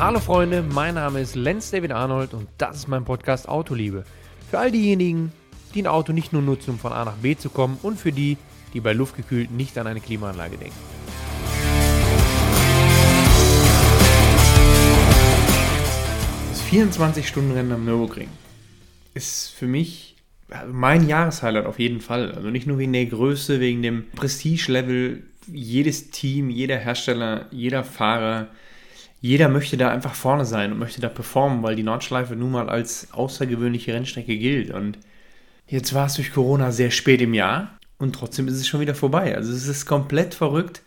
Hallo Freunde, mein Name ist Lenz David Arnold und das ist mein Podcast Autoliebe. Für all diejenigen, die ein Auto nicht nur nutzen, um von A nach B zu kommen und für die, die bei luftgekühlt nicht an eine Klimaanlage denken. Das 24-Stunden-Rennen am Nürburgring ist für mich mein Jahreshighlight auf jeden Fall. Also nicht nur wegen der Größe, wegen dem Prestige-Level. Jedes Team, jeder Hersteller, jeder Fahrer, jeder möchte da einfach vorne sein und möchte da performen, weil die Nordschleife nun mal als außergewöhnliche Rennstrecke gilt. Und jetzt war es durch Corona sehr spät im Jahr und trotzdem ist es schon wieder vorbei. Also es ist komplett verrückt.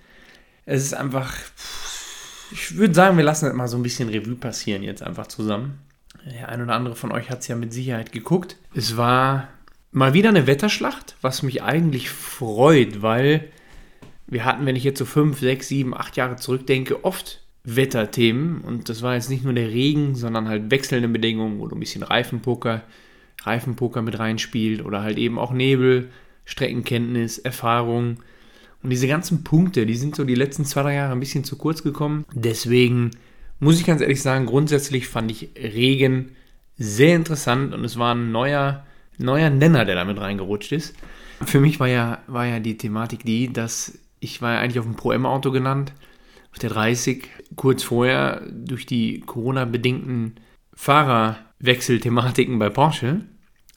Es ist einfach, ich würde sagen, wir lassen das mal so ein bisschen Revue passieren jetzt einfach zusammen. Der ein oder andere von euch hat es ja mit Sicherheit geguckt. Es war mal wieder eine Wetterschlacht, was mich eigentlich freut, weil wir hatten, wenn ich jetzt so fünf, sechs, sieben, acht Jahre zurückdenke, oft Wetterthemen. Und das war jetzt nicht nur der Regen, sondern halt wechselnde Bedingungen, wo du ein bisschen Reifenpoker, Reifenpoker mit reinspielt oder halt eben auch Nebel, Streckenkenntnis, Erfahrung. Und diese ganzen Punkte, die sind so die letzten zwei, drei Jahre ein bisschen zu kurz gekommen. Deswegen muss ich ganz ehrlich sagen, grundsätzlich fand ich Regen sehr interessant und es war ein neuer, neuer Nenner, der damit reingerutscht ist. Für mich war ja, war ja die Thematik die, dass ich war ja eigentlich auf dem Pro-M-Auto genannt, auf der 30, kurz vorher durch die Corona-bedingten Fahrerwechselthematiken bei Porsche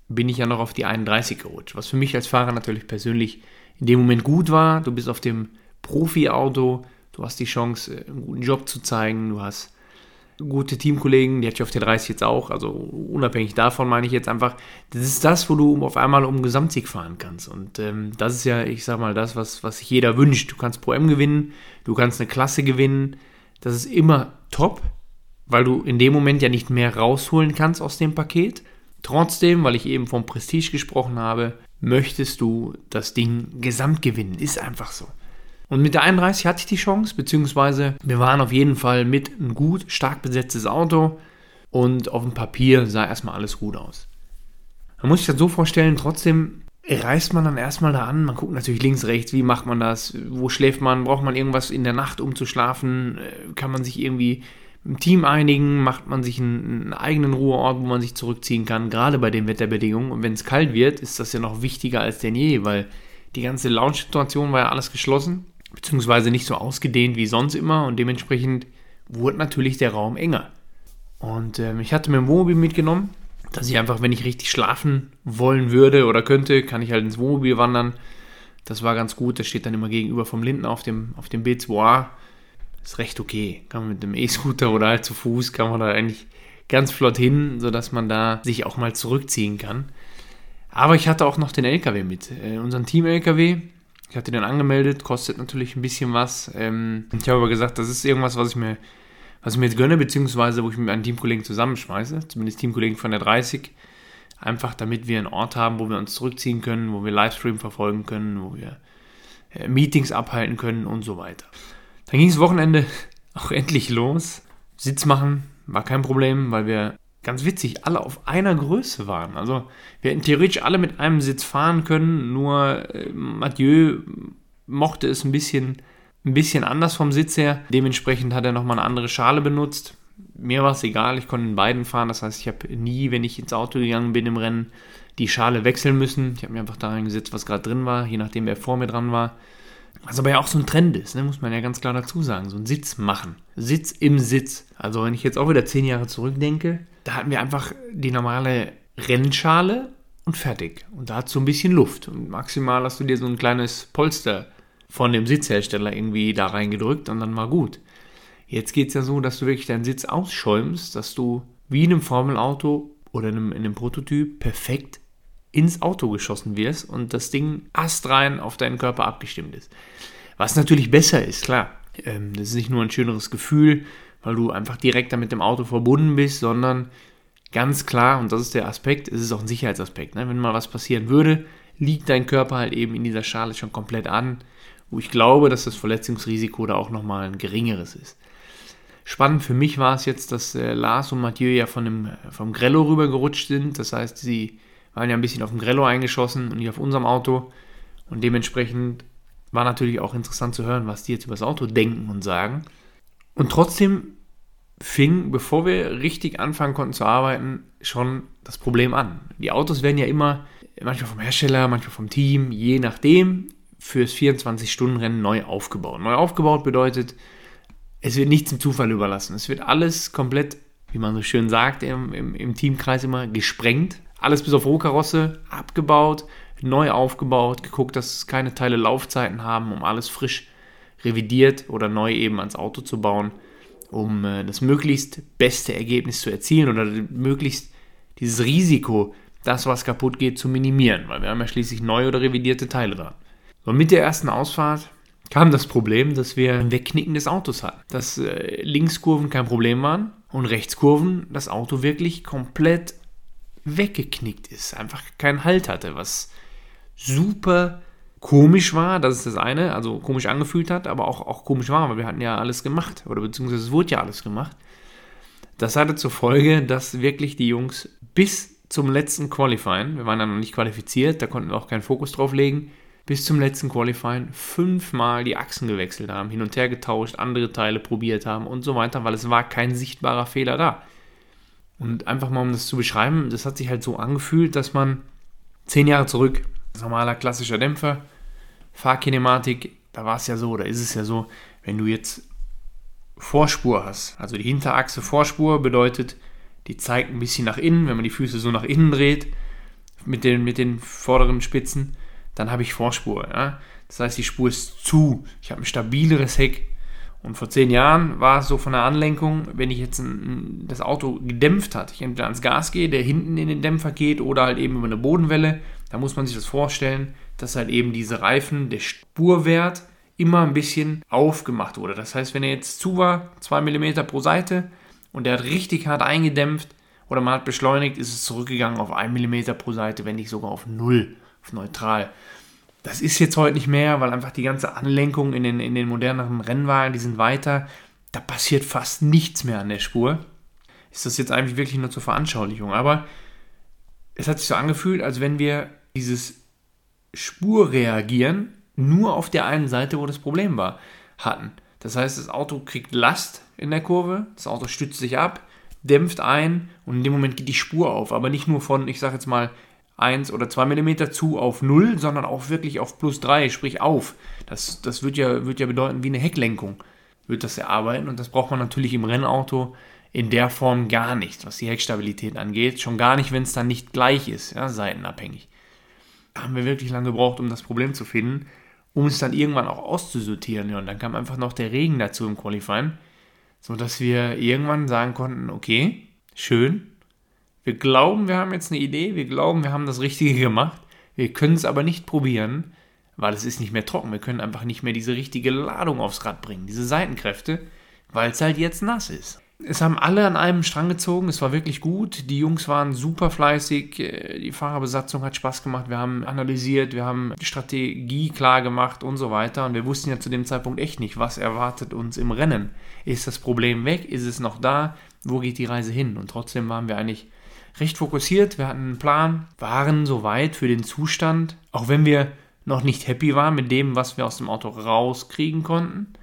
bin ich ja noch auf die 31 gerutscht, was für mich als Fahrer natürlich persönlich in dem Moment gut war. Du bist auf dem Profi-Auto, du hast die Chance, einen guten Job zu zeigen, du hast gute Teamkollegen, die hatte ich auf der 30 jetzt auch, also unabhängig davon meine ich jetzt einfach, das ist das, wo du auf einmal um Gesamtsieg fahren kannst und ähm, das ist ja, ich sag mal, das, was, was sich jeder wünscht. Du kannst Pro M gewinnen, du kannst eine Klasse gewinnen, das ist immer top, weil du in dem Moment ja nicht mehr rausholen kannst aus dem Paket. Trotzdem, weil ich eben vom Prestige gesprochen habe, möchtest du das Ding gesamt gewinnen, ist einfach so. Und mit der 31 hatte ich die Chance, beziehungsweise wir waren auf jeden Fall mit ein gut, stark besetztes Auto und auf dem Papier sah erstmal alles gut aus. Man muss sich das so vorstellen, trotzdem reist man dann erstmal da an, man guckt natürlich links, rechts, wie macht man das, wo schläft man, braucht man irgendwas in der Nacht, um zu schlafen, äh, kann man sich irgendwie im Team einigen, macht man sich einen, eigenen Ruheort, wo man sich zurückziehen kann, gerade bei den Wetterbedingungen. Und wenn es kalt wird, ist das ja noch wichtiger als denn je, weil die ganze Lounge-Situation war ja alles geschlossen beziehungsweise nicht so ausgedehnt wie sonst immer und dementsprechend wurde natürlich der Raum enger. Und ähm, ich hatte mir ein Wohnmobil mitgenommen, dass ich einfach, wenn ich richtig schlafen wollen würde oder könnte, kann ich halt ins Wohnmobil wandern. Das war ganz gut, das steht dann immer gegenüber vom Linden auf dem, auf dem B2A. Ist recht okay. Kann man mit dem E-Scooter oder halt zu Fuß, kann man da eigentlich ganz flott hin, sodass man da sich auch mal zurückziehen kann. Aber ich hatte auch noch den LKW mit, äh, unseren Team-LKW. Ich hatte den angemeldet, kostet natürlich ein bisschen was. Ähm, ich habe aber gesagt, das ist irgendwas, was ich mir, was ich mir jetzt gönne, beziehungsweise wo ich mit meinen Teamkollegen zusammenschmeiße, zumindest Teamkollegen von der 30. Einfach damit wir einen Ort haben, wo wir uns zurückziehen können, wo wir Livestream verfolgen können, wo wir äh, Meetings abhalten können und so weiter. Dann ging es Wochenende auch endlich los. Sitz machen war kein Problem, weil wir ganz witzig, alle auf einer Größe waren. Also wir hätten theoretisch alle mit einem Sitz fahren können, nur äh, Mathieu mochte es ein bisschen, ein bisschen anders vom Sitz her. Dementsprechend hat er nochmal eine andere Schale benutzt. Mir war es egal, ich konnte in beiden fahren. Das heißt, ich habe nie, wenn ich ins Auto gegangen bin im Rennen, die Schale wechseln müssen. Ich habe mir einfach da reingesetzt, was gerade drin war, je nachdem, wer vor mir dran war. Was aber ja auch so ein Trend ist, ne, muss man ja ganz klar dazu sagen. So ein Sitz machen. Sitz im Sitz. Also wenn ich jetzt auch wieder zehn Jahre zurückdenke, da hatten wir einfach die normale Rennschale und fertig. Und da hat so ein bisschen Luft. Und maximal hast du dir so ein kleines Polster von dem Sitzhersteller irgendwie da reingedrückt und dann war gut. Jetzt geht es ja so, dass du wirklich deinen Sitz ausschäumst, dass du wie in einem Formelauto oder in einem, in einem Prototyp perfekt ins Auto geschossen wirst und das Ding astrein auf deinen Körper abgestimmt ist. Was natürlich besser ist, klar. Ähm, das ist nicht nur ein schöneres Gefühl, weil du einfach direkt damit dem Auto verbunden bist, sondern ganz klar, und das ist der Aspekt, es ist auch ein Sicherheitsaspekt. Ne? Wenn mal was passieren würde, liegt dein Körper halt eben in dieser Schale schon komplett an, wo ich glaube, dass das Verletzungsrisiko da auch nochmal ein geringeres ist. Spannend für mich war es jetzt, dass äh, Lars und Mathieu ja von dem, vom Grello rübergerutscht sind. Das heißt, sie waren ja ein bisschen auf dem Grello eingeschossen und nicht auf unserem Auto. Und dementsprechend war natürlich auch interessant zu hören, was die jetzt über das Auto denken und sagen. Und trotzdem fing, bevor wir richtig anfangen konnten zu arbeiten, schon das Problem an. Die Autos werden ja immer, manchmal vom Hersteller, manchmal vom Team, je nachdem, fürs 24-Stunden-Rennen neu aufgebaut. Neu aufgebaut bedeutet, es wird nichts im Zufall überlassen. Es wird alles komplett, wie man so schön sagt, im, im, im Teamkreis immer gesprengt. Alles bis auf Rohkarosse abgebaut, neu aufgebaut, geguckt, dass keine Teile Laufzeiten haben, um alles frisch revidiert oder neu eben ans Auto zu bauen, um äh, das möglichst beste Ergebnis zu erzielen oder möglichst dieses Risiko, das was kaputt geht, zu minimieren, weil wir haben ja schließlich neu oder revidierte Teile da. Und mit der ersten Ausfahrt kam das Problem, dass wir ein Wegknicken des Autos hatten. Dass äh, Linkskurven kein Problem waren und Rechtskurven das Auto wirklich komplett weggeknickt ist. Einfach keinen Halt hatte, was super komisch war, das ist das eine, also komisch angefühlt hat, aber auch, auch komisch war, weil wir hatten ja alles gemacht oder beziehungsweise es wurde ja alles gemacht. Das hatte zur Folge, dass wirklich die Jungs bis zum letzten Qualifying, wir waren dann noch nicht qualifiziert, da konnten wir auch keinen Fokus drauf legen, bis zum letzten Qualifying fünfmal die Achsen gewechselt haben, hin und her getauscht, andere Teile probiert haben und so weiter, weil es war kein sichtbarer Fehler da. Und einfach mal um das zu beschreiben, das hat sich halt so angefühlt, dass man zehn Jahre zurück, normaler klassischer Dämpfer, Fahrkinematik, da war es ja so, da ist es ja so, wenn du jetzt Vorspur hast, also die Hinterachse Vorspur bedeutet, die zeigt ein bisschen nach innen, wenn man die Füße so nach innen dreht, mit den, mit den vorderen Spitzen, dann habe ich Vorspur. Ja? Das heißt, die Spur ist zu, ich habe ein stabileres Heck. Und vor zehn Jahren war es so von der Anlenkung, wenn ich jetzt ein, das Auto gedämpft hat, ich entweder ans Gas gehe, der hinten in den Dämpfer geht oder halt eben über eine Bodenwelle, da muss man sich das vorstellen, dass halt eben diese Reifen, der Spurwert immer ein bisschen aufgemacht wurde. Das heißt, wenn er jetzt zu war, 2 mm pro Seite und der hat richtig hart eingedämpft oder man hat beschleunigt, ist es zurückgegangen auf 1 mm pro Seite, wenn nicht sogar auf 0, auf neutral. Das ist jetzt heute nicht mehr, weil einfach die ganze Anlenkung in den, in den moderneren Rennwagen, die sind weiter. Da passiert fast nichts mehr an der Spur. Ist das jetzt eigentlich wirklich nur zur Veranschaulichung. Aber es hat sich so angefühlt, als wenn wir dieses Spurreagieren nur auf der einen Seite, wo das Problem war, hatten. Das heißt, das Auto kriegt Last in der Kurve, das Auto stützt sich ab, dämpft ein und in dem Moment geht die Spur auf. Aber nicht nur von, ich sage jetzt mal, 1 oder 2 mm zu auf 0, sondern auch wirklich auf plus 3, sprich auf. Das, das wird, ja, wird ja bedeuten, wie eine Hecklenkung wird das erarbeiten und das braucht man natürlich im Rennauto in der Form gar nicht, was die Heckstabilität angeht. Schon gar nicht, wenn es dann nicht gleich ist, ja, seitenabhängig. Da haben wir wirklich lange gebraucht, um das Problem zu finden, um es dann irgendwann auch auszusortieren. Ja, und dann kam einfach noch der Regen dazu im Qualifying, sodass wir irgendwann sagen konnten, okay, schön, wir glauben, wir haben jetzt eine Idee, wir glauben, wir haben das Richtige gemacht, wir können es aber nicht probieren, weil es ist nicht mehr trocken. Wir können einfach nicht mehr diese richtige Ladung aufs Rad bringen, diese Seitenkräfte, weil es halt jetzt nass ist. Es haben alle an einem Strang gezogen, es war wirklich gut. Die Jungs waren super fleißig, äh, die Fahrerbesatzung hat Spaß gemacht, wir haben analysiert, wir haben die Strategie klar gemacht und so weiter. Und wir wussten ja zu dem Zeitpunkt echt nicht, was erwartet uns im Rennen. Ist das Problem weg? Ist es noch da? Wo geht die Reise hin? Und trotzdem waren wir eigentlich recht fokussiert, wir hatten einen Plan, waren soweit für den Zustand, auch wenn wir noch nicht happy waren mit dem, was wir aus dem Auto rauskriegen konnten,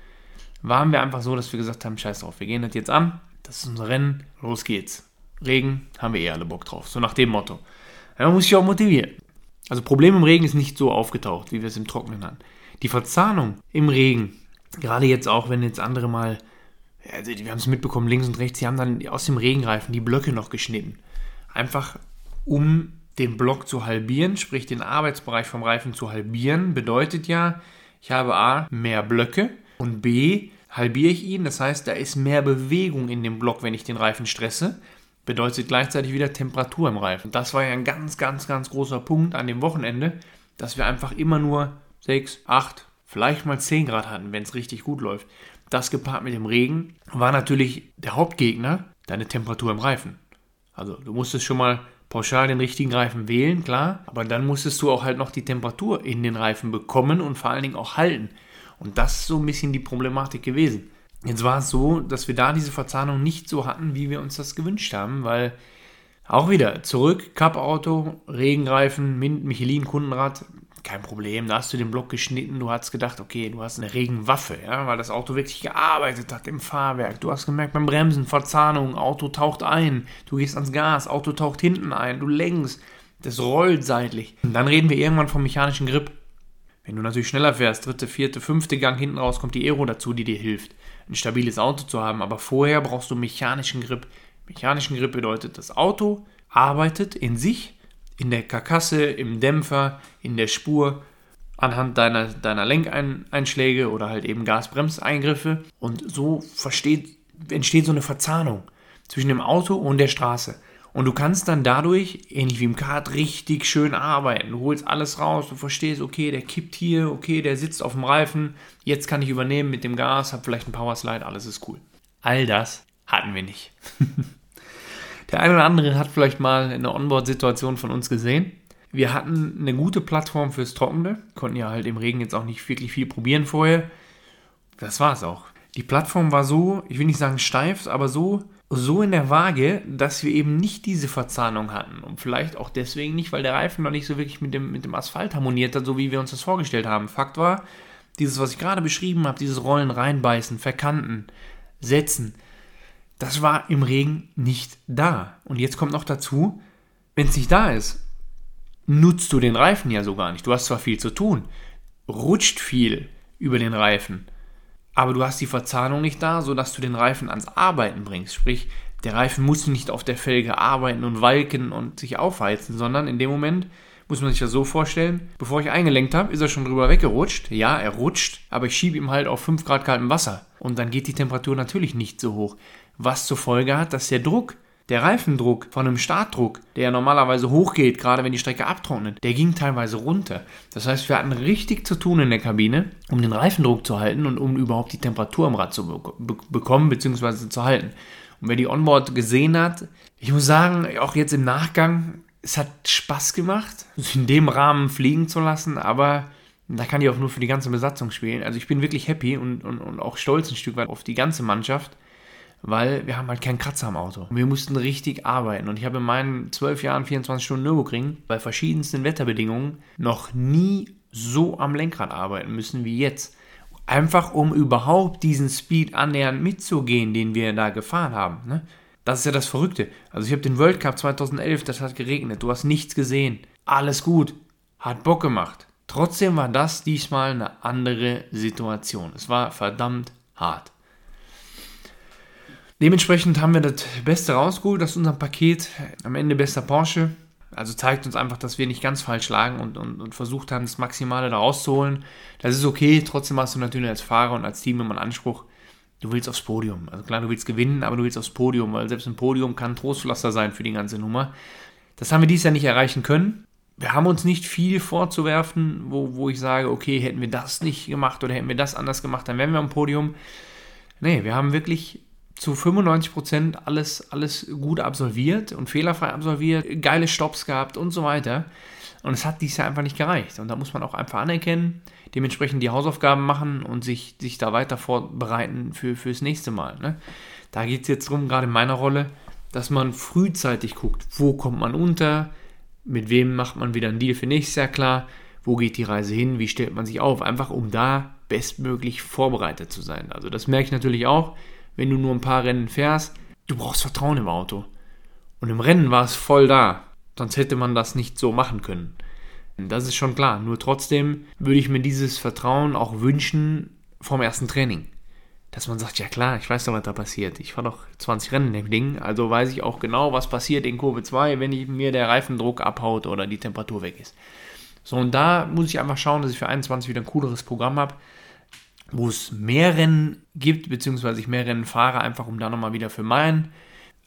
waren wir einfach so, dass wir gesagt haben, scheiß drauf, wir gehen das jetzt an, das ist unser Rennen, los geht's. Regen, haben wir eh alle Bock drauf, so nach dem Motto. Man muss sich auch motivieren. Also Problem im Regen ist nicht so aufgetaucht, wie wir es im Trockenen hatten. Die Verzahnung im Regen, gerade jetzt auch, wenn jetzt andere mal, also wir haben es mitbekommen, links und rechts, die haben dann aus dem Regenreifen die Blöcke noch geschnitten einfach um den Block zu halbieren, sprich den Arbeitsbereich vom Reifen zu halbieren, bedeutet ja, ich habe A, mehr Blöcke und B, halbiere ich ihn, das heißt, da ist mehr Bewegung in dem Block, wenn ich den Reifen stresse, bedeutet gleichzeitig wieder Temperatur im Reifen. Das war ja ein ganz, ganz, ganz großer Punkt an dem Wochenende, dass wir einfach immer nur 6, 8, vielleicht mal 10 Grad hatten, wenn es richtig gut läuft. Das gepaart mit dem Regen war natürlich der Hauptgegner, deine Temperatur im Reifen. Also du musstest schon mal pauschal den richtigen Reifen wählen, klar, aber dann musstest du auch halt noch die Temperatur in den Reifen bekommen und vor allen Dingen auch halten. Und das ist so ein bisschen die Problematik gewesen. Jetzt war es so, dass wir da diese Verzahnung nicht so hatten, wie wir uns das gewünscht haben, weil auch wieder zurück, Cup-Auto, Regenreifen, Michelin-Kundenrad, kein Problem. Da hast du den Block geschnitten, du hast gedacht, okay, du hast eine Regenwaffe, ja, weil das Auto wirklich gearbeitet hat im Fahrwerk. Du hast gemerkt beim Bremsen, Verzahnung, Auto taucht ein, du gehst ans Gas, Auto taucht hinten ein, du lenkst, das rollt seitlich. Und dann reden wir irgendwann vom mechanischen Grip. Wenn du natürlich schneller fährst, dritte, vierte, fünfte Gang hinten raus, kommt die Aero dazu, die dir hilft, ein stabiles Auto zu haben. Aber vorher brauchst du mechanischen Grip. Mechanischen Grip bedeutet, das Auto arbeitet in sich in der Karkasse, im Dämpfer, in der Spur, anhand deiner, deiner Lenkeinschläge oder halt eben Gasbremseingriffe. Und so versteht, entsteht so eine Verzahnung zwischen dem Auto und der Straße. Und du kannst dann dadurch, ähnlich wie im Kart, richtig schön arbeiten. Du holst alles raus, du verstehst, okay, der kippt hier, okay, der sitzt auf dem Reifen, jetzt kann ich übernehmen mit dem Gas, hab vielleicht einen Powerslide, alles ist cool. All das hatten wir nicht. Der eine oder andere hat vielleicht mal eine Onboard-Situation von uns gesehen. Wir hatten eine gute Plattform fürs Trockene, konnten ja halt im Regen jetzt auch nicht wirklich viel probieren vorher. Das war es auch. Die Plattform war so, ich will nicht sagen steif, aber so, so in der Waage, dass wir eben nicht diese Verzahnung hatten. Und vielleicht auch deswegen nicht, weil der Reifen noch nicht so wirklich mit dem, mit dem Asphalt harmoniert hat, so wie wir uns das vorgestellt haben. Fakt war, dieses, was ich gerade beschrieben habe, dieses Rollen reinbeißen, verkanten, setzen, das war im Regen nicht da. Und jetzt kommt noch dazu, wenn es nicht da ist, nutzt du den Reifen ja so gar nicht. Du hast zwar viel zu tun, rutscht viel über den Reifen, aber du hast die Verzahnung nicht da, sodass du den Reifen ans Arbeiten bringst. Sprich, der Reifen muss nicht auf der Felge arbeiten und walken und sich aufheizen, sondern in dem Moment muss man sich das so vorstellen, bevor ich eingelenkt habe, ist er schon drüber weggerutscht. Ja, er rutscht, aber ich schiebe ihm halt auf 5 Grad kaltem Wasser. Und dann geht die Temperatur natürlich nicht so hoch was zur Folge hat, dass der Druck, der Reifendruck von einem Startdruck, der normalerweise hochgeht, gerade wenn die Strecke abtrocknet, der ging teilweise runter. Das heißt, wir hatten richtig zu tun in der Kabine, um den Reifendruck zu halten und um überhaupt die Temperatur am Rad zu be bekommen bzw. zu halten. Und wer die Onboard gesehen hat, ich muss sagen, auch jetzt im Nachgang, es hat Spaß gemacht, in dem Rahmen fliegen zu lassen, aber da kann ich auch nur für die ganze Besatzung spielen. Also ich bin wirklich happy und, und, und auch stolz ein Stück weit auf die ganze Mannschaft weil wir haben halt keinen Kratzer am Auto. Wir mussten richtig arbeiten und ich habe in meinen 12 Jahren 24 Stunden Nürburgring bei verschiedensten Wetterbedingungen noch nie so am Lenkrad arbeiten müssen wie jetzt. Einfach um überhaupt diesen Speed annähernd mitzugehen, den wir da gefahren haben. Ne? Das ist ja das Verrückte. Also ich habe den World Cup 2011, das hat geregnet, du hast nichts gesehen. Alles gut, hat Bock gemacht. Trotzdem war das diesmal eine andere Situation. Es war verdammt hart. Dementsprechend haben wir das Beste rausgeholt aus unserem Paket. Am Ende bester Porsche. Also zeigt uns einfach, dass wir nicht ganz falsch lagen und, und, und versucht haben, das Maximale da rauszuholen. Das ist okay. Trotzdem hast du natürlich als Fahrer und als Team immer einen Anspruch. Du willst aufs Podium. Also klar, du willst gewinnen, aber du willst aufs Podium, weil selbst ein Podium kann Trostpflaster sein für die ganze Nummer. Das haben wir dieses Jahr nicht erreichen können. Wir haben uns nicht viel vorzuwerfen, wo, wo ich sage, okay, hätten wir das nicht gemacht oder hätten wir das anders gemacht, dann wären wir am Podium. Nee, wir haben wirklich zu 95% alles, alles gut absolviert und fehlerfrei absolviert, geile Stops gehabt und so weiter. Und es hat dies Jahr einfach nicht gereicht. Und da muss man auch einfach anerkennen, dementsprechend die Hausaufgaben machen und sich, sich da weiter vorbereiten für, fürs nächste Mal. Ne? Da geht es jetzt darum, gerade in meiner Rolle, dass man frühzeitig guckt, wo kommt man unter, mit wem macht man wieder einen Deal für nächstes Jahr klar, wo geht die Reise hin, wie stellt man sich auf, einfach um da bestmöglich vorbereitet zu sein. Also das merke ich natürlich auch, wenn du nur ein paar Rennen fährst, du brauchst Vertrauen im Auto. Und im Rennen war es voll da. Sonst hätte man das nicht so machen können. Das ist schon klar. Nur trotzdem würde ich mir dieses Vertrauen auch wünschen vom ersten Training. Dass man sagt, ja klar, ich weiß doch, was da passiert. Ich fahre doch 20 Rennen im Ding, also weiß ich auch genau, was passiert in Kurve 2, wenn mir der Reifendruck abhaut oder die Temperatur weg ist. So, und da muss ich einfach schauen, dass ich für 21 wieder ein cooleres Programm habe, wo es mehr Rennen gibt, beziehungsweise ich mehr Rennen fahre, einfach um da nochmal wieder für meinen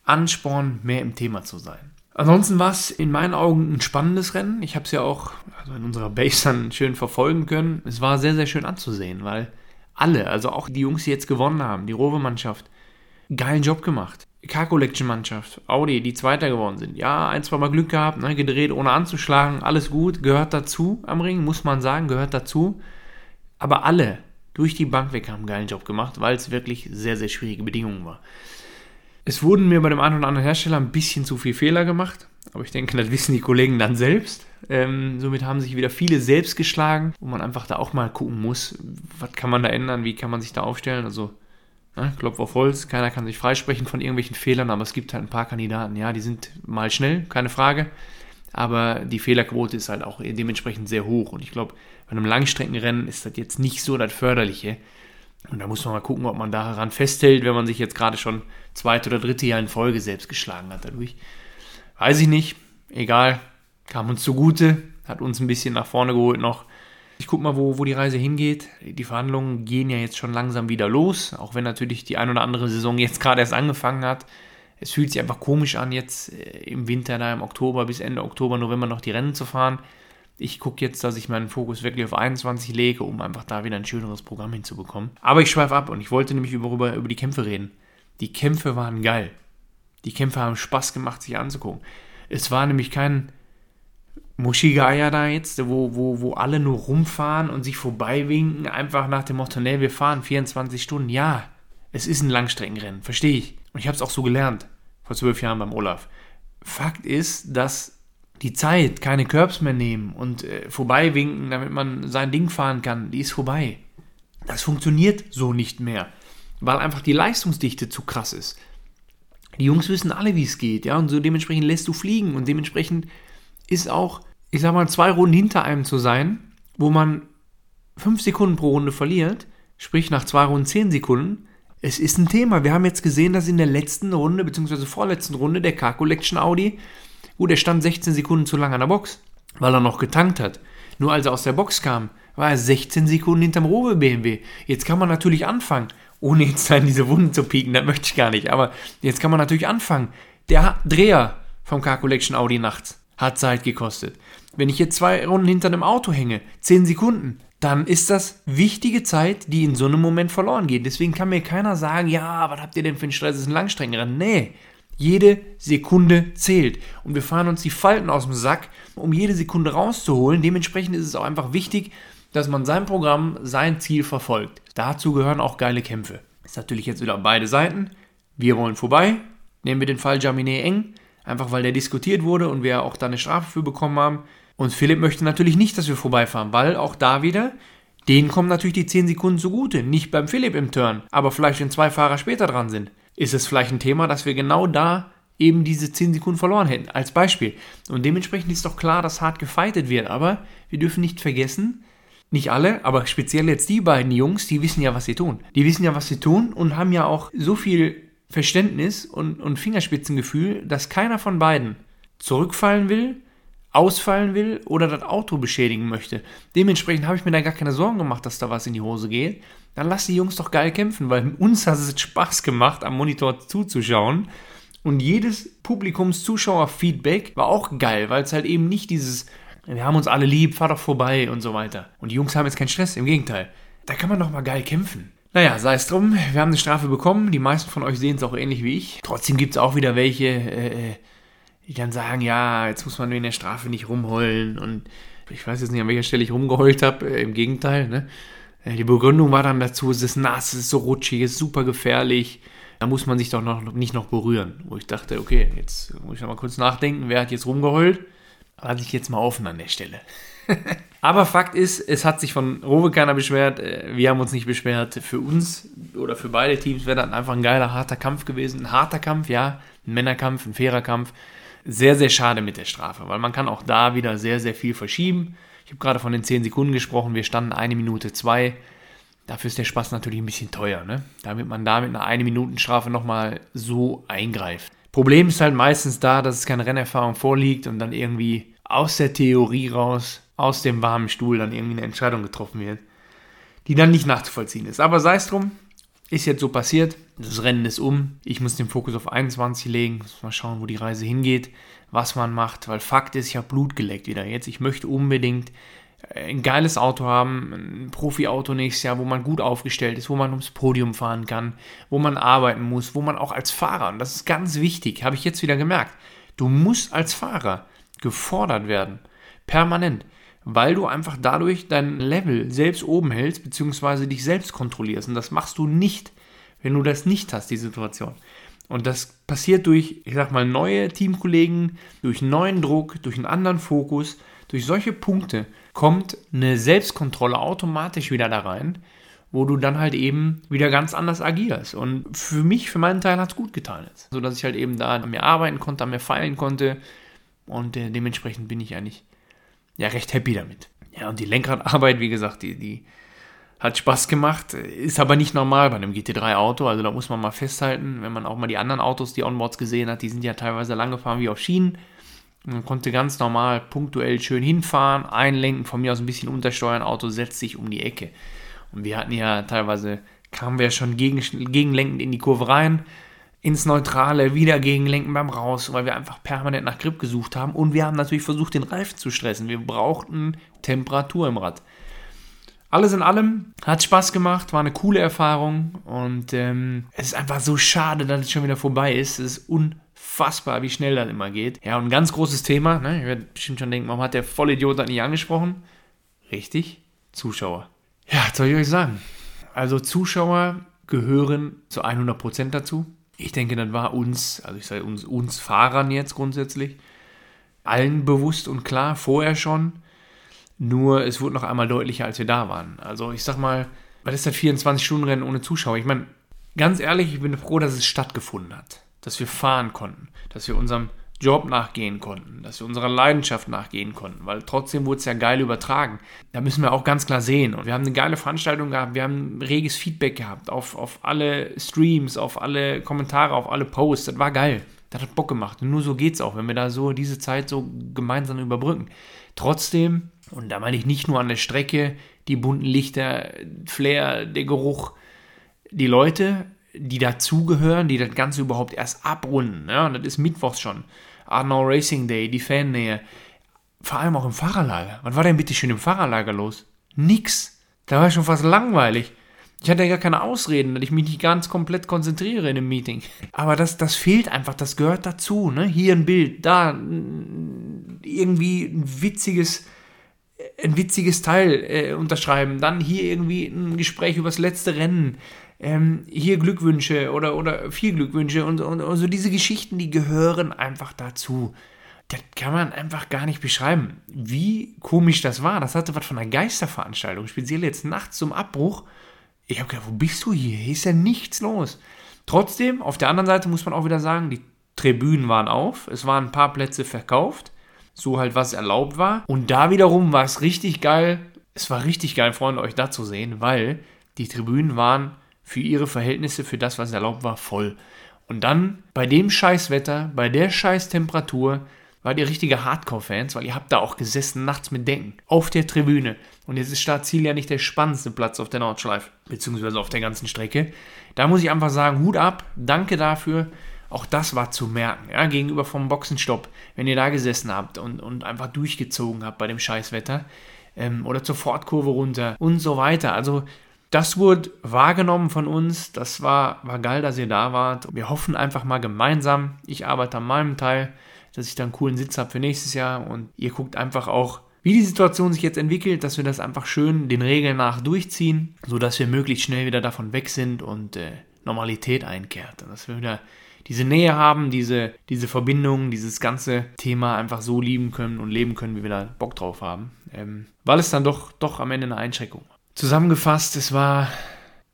Ansporn mehr im Thema zu sein. Ansonsten war es in meinen Augen ein spannendes Rennen. Ich habe es ja auch also in unserer Base dann schön verfolgen können. Es war sehr, sehr schön anzusehen, weil alle, also auch die Jungs, die jetzt gewonnen haben, die Rowe-Mannschaft, geilen Job gemacht. Car Collection Mannschaft, Audi, die Zweiter geworden sind. Ja, ein, zwei Mal Glück gehabt, ne, gedreht ohne anzuschlagen, alles gut, gehört dazu am Ring, muss man sagen, gehört dazu. Aber alle, durch die Bank weg haben einen geilen Job gemacht, weil es wirklich sehr, sehr schwierige Bedingungen war. Es wurden mir bei dem einen oder anderen Hersteller ein bisschen zu viele Fehler gemacht, aber ich denke, das wissen die Kollegen dann selbst. Ähm, somit haben sich wieder viele selbst geschlagen, wo man einfach da auch mal gucken muss, was kann man da ändern, wie kann man sich da aufstellen. Also, ne, Klopf auf Holz, keiner kann sich freisprechen von irgendwelchen Fehlern, aber es gibt halt ein paar Kandidaten, ja, die sind mal schnell, keine Frage, aber die Fehlerquote ist halt auch dementsprechend sehr hoch und ich glaube, bei einem Langstreckenrennen ist das jetzt nicht so das Förderliche. Und da muss man mal gucken, ob man daran festhält, wenn man sich jetzt gerade schon zweite oder dritte Jahr in Folge selbst geschlagen hat dadurch. Weiß ich nicht. Egal. Kam uns zugute. Hat uns ein bisschen nach vorne geholt noch. Ich gucke mal, wo, wo die Reise hingeht. Die Verhandlungen gehen ja jetzt schon langsam wieder los, auch wenn natürlich die ein oder andere Saison jetzt gerade erst angefangen hat. Es fühlt sich einfach komisch an, jetzt äh, im Winter, da im Oktober bis Ende Oktober, November noch die Rennen zu fahren. Ich gucke jetzt, dass ich meinen Fokus wirklich auf 21 lege, um einfach da wieder ein schöneres Programm hinzubekommen. Aber ich schweife ab und ich wollte nämlich über, über, die Kämpfe reden. Die Kämpfe waren geil. Die Kämpfe haben Spaß gemacht, sich anzugucken. Es war nämlich kein Moshigaya da jetzt, wo, wo, wo alle nur rumfahren und sich vorbeiwinken, einfach nach dem Motto, nee, wir fahren 24 Stunden. Ja, es ist ein Langstreckenrennen, verstehe ich. Und ich habe es auch so gelernt, vor zwölf Jahren beim Olaf. Fakt ist, dass die Zeit, keine Curbs mehr nehmen und äh, vorbeiwinken, damit man sein Ding fahren kann, die ist vorbei. Das funktioniert so nicht mehr, weil einfach die Leistungsdichte zu krass ist. Die Jungs wissen alle, wie es geht, ja, und so dementsprechend lässt du fliegen und dementsprechend ist auch, ich sag mal, zwei Runden hinter einem zu sein, wo man fünf Sekunden pro Runde verliert, sprich nach zwei Runden zehn Sekunden, es ist ein Thema. Wir haben jetzt gesehen, dass in der letzten Runde, beziehungsweise vorletzten Runde, der Car-Collection Audi, gut, er stand 16 Sekunden zu lang an der Box, weil er noch getankt hat. Nur als er aus der Box kam, war er 16 Sekunden hinterm Robe BMW. Jetzt kann man natürlich anfangen ohne jetzt in diese Wunden zu pieken, das möchte ich gar nicht. Aber jetzt kann man natürlich anfangen. Der Dreher vom Car Collection Audi nachts hat Zeit gekostet. Wenn ich jetzt zwei Runden hinter einem Auto hänge, zehn Sekunden, dann ist das wichtige Zeit, die in so einem Moment verloren geht. Deswegen kann mir keiner sagen, ja, was habt ihr denn für ein Stress, das ist ein Langstreckenrennen. Nee, jede Sekunde zählt. Und wir fahren uns die Falten aus dem Sack, um jede Sekunde rauszuholen. Dementsprechend ist es auch einfach wichtig, dass man sein Programm, sein Ziel verfolgt. Dazu gehören auch geile Kämpfe. Ist natürlich jetzt wieder beide Seiten. Wir wollen vorbei. Nehmen wir den Fall Jaminet eng, einfach weil der diskutiert wurde und wir auch da eine Strafe für bekommen haben. Und Philipp möchte natürlich nicht, dass wir vorbeifahren, weil auch da wieder, denen kommen natürlich die 10 Sekunden zugute. Nicht beim Philipp im Turn, aber vielleicht wenn zwei Fahrer später dran sind. Ist es vielleicht ein Thema, dass wir genau da eben diese 10 Sekunden verloren hätten, als Beispiel. Und dementsprechend ist doch klar, dass hart gefeitet wird, aber wir dürfen nicht vergessen, nicht alle, aber speziell jetzt die beiden Jungs, die wissen ja, was sie tun. Die wissen ja, was sie tun und haben ja auch so viel Verständnis und, und Fingerspitzengefühl, dass keiner von beiden zurückfallen will, ausfallen will oder das Auto beschädigen möchte. Dementsprechend habe ich mir da gar keine Sorgen gemacht, dass da was in die Hose geht. Dann lass die Jungs doch geil kämpfen, weil uns hat es Spaß gemacht, am Monitor zuzuschauen. Und jedes Publikumszuschauer-Feedback war auch geil, weil es halt eben nicht dieses wir haben uns alle lieb, fahr doch vorbei und so weiter. Und die Jungs haben jetzt keinen Stress, im Gegenteil. Da kann man doch mal geil kämpfen. Naja, sei es drum, wir haben eine Strafe bekommen. Die meisten von euch sehen es auch ähnlich wie ich. Trotzdem gibt es auch wieder welche, äh, äh, die dann sagen, ja, jetzt muss man in der Strafe nicht rumheulen. Und ich weiß jetzt nicht, an welcher Stelle ich rumgeheult habe. Äh, Im Gegenteil, ne? Äh, die Begründung war dann dazu, es ist nass, es ist so rutschig, es ist super gefährlich. Da muss man sich doch noch, nicht noch berühren. Wo ich dachte, okay, jetzt muss ich noch mal kurz nachdenken, wer hat jetzt rumgeheult? Lasse ich jetzt mal offen an der Stelle. Aber Fakt ist, es hat sich von Rowe keiner beschwert. Äh, wir haben uns nicht beschwert. Für uns oder für beide Teams wäre das einfach ein geiler, harter Kampf gewesen. Ein harter Kampf, ja. Ein Männerkampf, ein fairer Kampf. Sehr, sehr schade mit der Strafe, weil man kann auch da wieder sehr, sehr viel verschieben. Ich habe gerade von den 10 Sekunden gesprochen. Wir standen eine Minute zwei. Dafür ist der Spaß natürlich ein bisschen teuer, ne? Damit man da mit einer 1 Minuten Strafe nochmal so eingreift. Problem ist halt meistens da, dass es keine Rennerfahrung vorliegt und dann irgendwie aus der Theorie raus, aus dem warmen Stuhl dann irgendwie eine Entscheidung getroffen wird, die dann nicht nachzuvollziehen ist. Aber sei es drum, ist jetzt so passiert. Das Rennen ist um. Ich muss den Fokus auf 21 legen. Mal schauen, wo die Reise hingeht, was man macht. Weil Fakt ist, ich habe Blut geleckt wieder jetzt. Ich möchte unbedingt ein geiles Auto haben, ein Profi-Auto nächstes Jahr, wo man gut aufgestellt ist, wo man ums Podium fahren kann, wo man arbeiten muss, wo man auch als Fahrer, und das ist ganz wichtig, habe ich jetzt wieder gemerkt, du musst als Fahrer gefordert werden, permanent, weil du einfach dadurch dein Level selbst oben hältst, beziehungsweise dich selbst kontrollierst. Und das machst du nicht, wenn du das nicht hast, die Situation. Und das passiert durch, ich sag mal, neue Teamkollegen, durch neuen Druck, durch einen anderen Fokus, durch solche Punkte kommt eine Selbstkontrolle automatisch wieder da rein, wo du dann halt eben wieder ganz anders agierst. Und für mich, für meinen Teil hat es gut getan jetzt. So ich halt eben da an mir arbeiten konnte, an mir feilen konnte. Und äh, dementsprechend bin ich eigentlich ja recht happy damit. Ja, und die Lenkradarbeit, wie gesagt, die, die hat Spaß gemacht, ist aber nicht normal bei einem GT3-Auto. Also da muss man mal festhalten, wenn man auch mal die anderen Autos, die Onboards gesehen hat, die sind ja teilweise lang gefahren wie auf Schienen. Man konnte ganz normal punktuell schön hinfahren, einlenken, von mir aus ein bisschen untersteuern, Auto setzt sich um die Ecke. Und wir hatten ja teilweise, kamen wir schon gegen, gegenlenkend in die Kurve rein, ins Neutrale, wieder gegenlenken beim Raus, weil wir einfach permanent nach Grip gesucht haben. Und wir haben natürlich versucht, den Reifen zu stressen. Wir brauchten Temperatur im Rad. Alles in allem hat Spaß gemacht, war eine coole Erfahrung und ähm, es ist einfach so schade, dass es schon wieder vorbei ist. Es ist unfassbar, wie schnell das immer geht. Ja, und ein ganz großes Thema, ne? ich werde bestimmt schon denken, warum hat der Vollidiot das nicht angesprochen? Richtig, Zuschauer. Ja, was soll ich euch sagen? Also Zuschauer gehören zu 100% dazu. Ich denke, das war uns, also ich sage uns, uns Fahrern jetzt grundsätzlich, allen bewusst und klar, vorher schon. Nur es wurde noch einmal deutlicher, als wir da waren. Also ich sag mal, was ist das 24-Stunden-Rennen ohne Zuschauer? Ich meine, ganz ehrlich, ich bin froh, dass es stattgefunden hat. Dass wir fahren konnten. Dass wir unserem Job nachgehen konnten, dass wir unserer Leidenschaft nachgehen konnten, weil trotzdem wurde es ja geil übertragen. Da müssen wir auch ganz klar sehen. Und wir haben eine geile Veranstaltung gehabt, wir haben reges Feedback gehabt auf, auf alle Streams, auf alle Kommentare, auf alle Posts. Das war geil. Das hat Bock gemacht. Und nur so geht es auch, wenn wir da so diese Zeit so gemeinsam überbrücken. Trotzdem, und da meine ich nicht nur an der Strecke, die bunten Lichter, Flair, der Geruch, die Leute, die dazugehören, die das Ganze überhaupt erst abrunden. Ja, und das ist Mittwochs schon. Arnau Racing Day, die Fannähe. Vor allem auch im Fahrerlager. Was war denn bitte schön im Fahrerlager los? Nix. Da war schon fast langweilig. Ich hatte ja gar keine Ausreden, dass ich mich nicht ganz komplett konzentriere in einem Meeting. Aber das, das fehlt einfach, das gehört dazu. Ne? Hier ein Bild, da irgendwie ein witziges, ein witziges Teil äh, unterschreiben, dann hier irgendwie ein Gespräch über das letzte Rennen ähm, hier Glückwünsche oder, oder viel Glückwünsche und, und, und so diese Geschichten, die gehören einfach dazu. Das kann man einfach gar nicht beschreiben, wie komisch das war. Das hatte was von einer Geisterveranstaltung, speziell jetzt nachts zum Abbruch. Ich habe gedacht, wo bist du hier? Hier ist ja nichts los. Trotzdem, auf der anderen Seite muss man auch wieder sagen, die Tribünen waren auf, es waren ein paar Plätze verkauft, so halt was erlaubt war. Und da wiederum war es richtig geil. Es war richtig geil, Freunde, euch da zu sehen, weil die Tribünen waren für ihre Verhältnisse, für das, was erlaubt war, voll. Und dann bei dem Scheißwetter, bei der Scheißtemperatur, wart ihr richtige Hardcore-Fans, weil ihr habt da auch gesessen, nachts mit Denken, auf der Tribüne. Und jetzt ist Startziel ja nicht der spannendste Platz auf der Nordschleife, beziehungsweise auf der ganzen Strecke. Da muss ich einfach sagen, Hut ab, danke dafür. Auch das war zu merken, ja, gegenüber vom Boxenstopp, wenn ihr da gesessen habt und, und einfach durchgezogen habt bei dem Scheißwetter. Ähm, oder zur Fortkurve runter und so weiter. Also das wurde wahrgenommen von uns. Das war, war geil, dass ihr da wart. Wir hoffen einfach mal gemeinsam. Ich arbeite an meinem Teil, dass ich da einen coolen Sitz habe für nächstes Jahr. Und ihr guckt einfach auch, wie die Situation sich jetzt entwickelt, dass wir das einfach schön den Regeln nach durchziehen, sodass wir möglichst schnell wieder davon weg sind und äh, Normalität einkehrt. Und dass wir wieder diese Nähe haben, diese, diese Verbindung, dieses ganze Thema einfach so lieben können und leben können, wie wir da Bock drauf haben. Ähm, weil es dann doch, doch am Ende eine Einschränkung war. Zusammengefasst, es war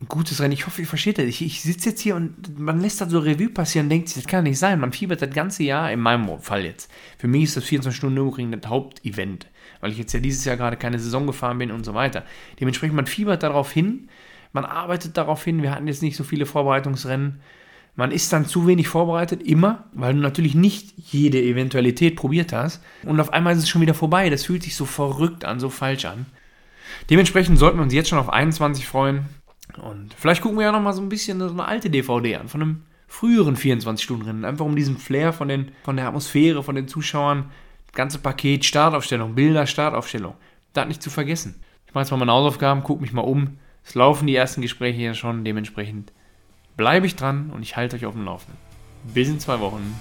ein gutes Rennen. Ich hoffe, ihr versteht das. Ich, ich sitze jetzt hier und man lässt das so Revue passieren und denkt sich, das kann nicht sein. Man fiebert das ganze Jahr, in meinem Fall jetzt. Für mich ist das 24 Stunden Nürburgring das Hauptevent, weil ich jetzt ja dieses Jahr gerade keine Saison gefahren bin und so weiter. Dementsprechend, man fiebert darauf hin, man arbeitet darauf hin. Wir hatten jetzt nicht so viele Vorbereitungsrennen. Man ist dann zu wenig vorbereitet, immer, weil du natürlich nicht jede Eventualität probiert hast. Und auf einmal ist es schon wieder vorbei. Das fühlt sich so verrückt an, so falsch an. Dementsprechend sollten wir uns jetzt schon auf 21 freuen. Und vielleicht gucken wir ja nochmal so ein bisschen so eine alte DVD an, von einem früheren 24-Stunden-Rennen. Einfach um diesen Flair von, den, von der Atmosphäre, von den Zuschauern, das ganze Paket, Startaufstellung, Bilder, Startaufstellung. Das nicht zu vergessen. Ich mache jetzt mal meine Hausaufgaben, gucke mich mal um. Es laufen die ersten Gespräche ja schon, dementsprechend bleibe ich dran und ich halte euch auf dem Laufenden. Bis in zwei Wochen.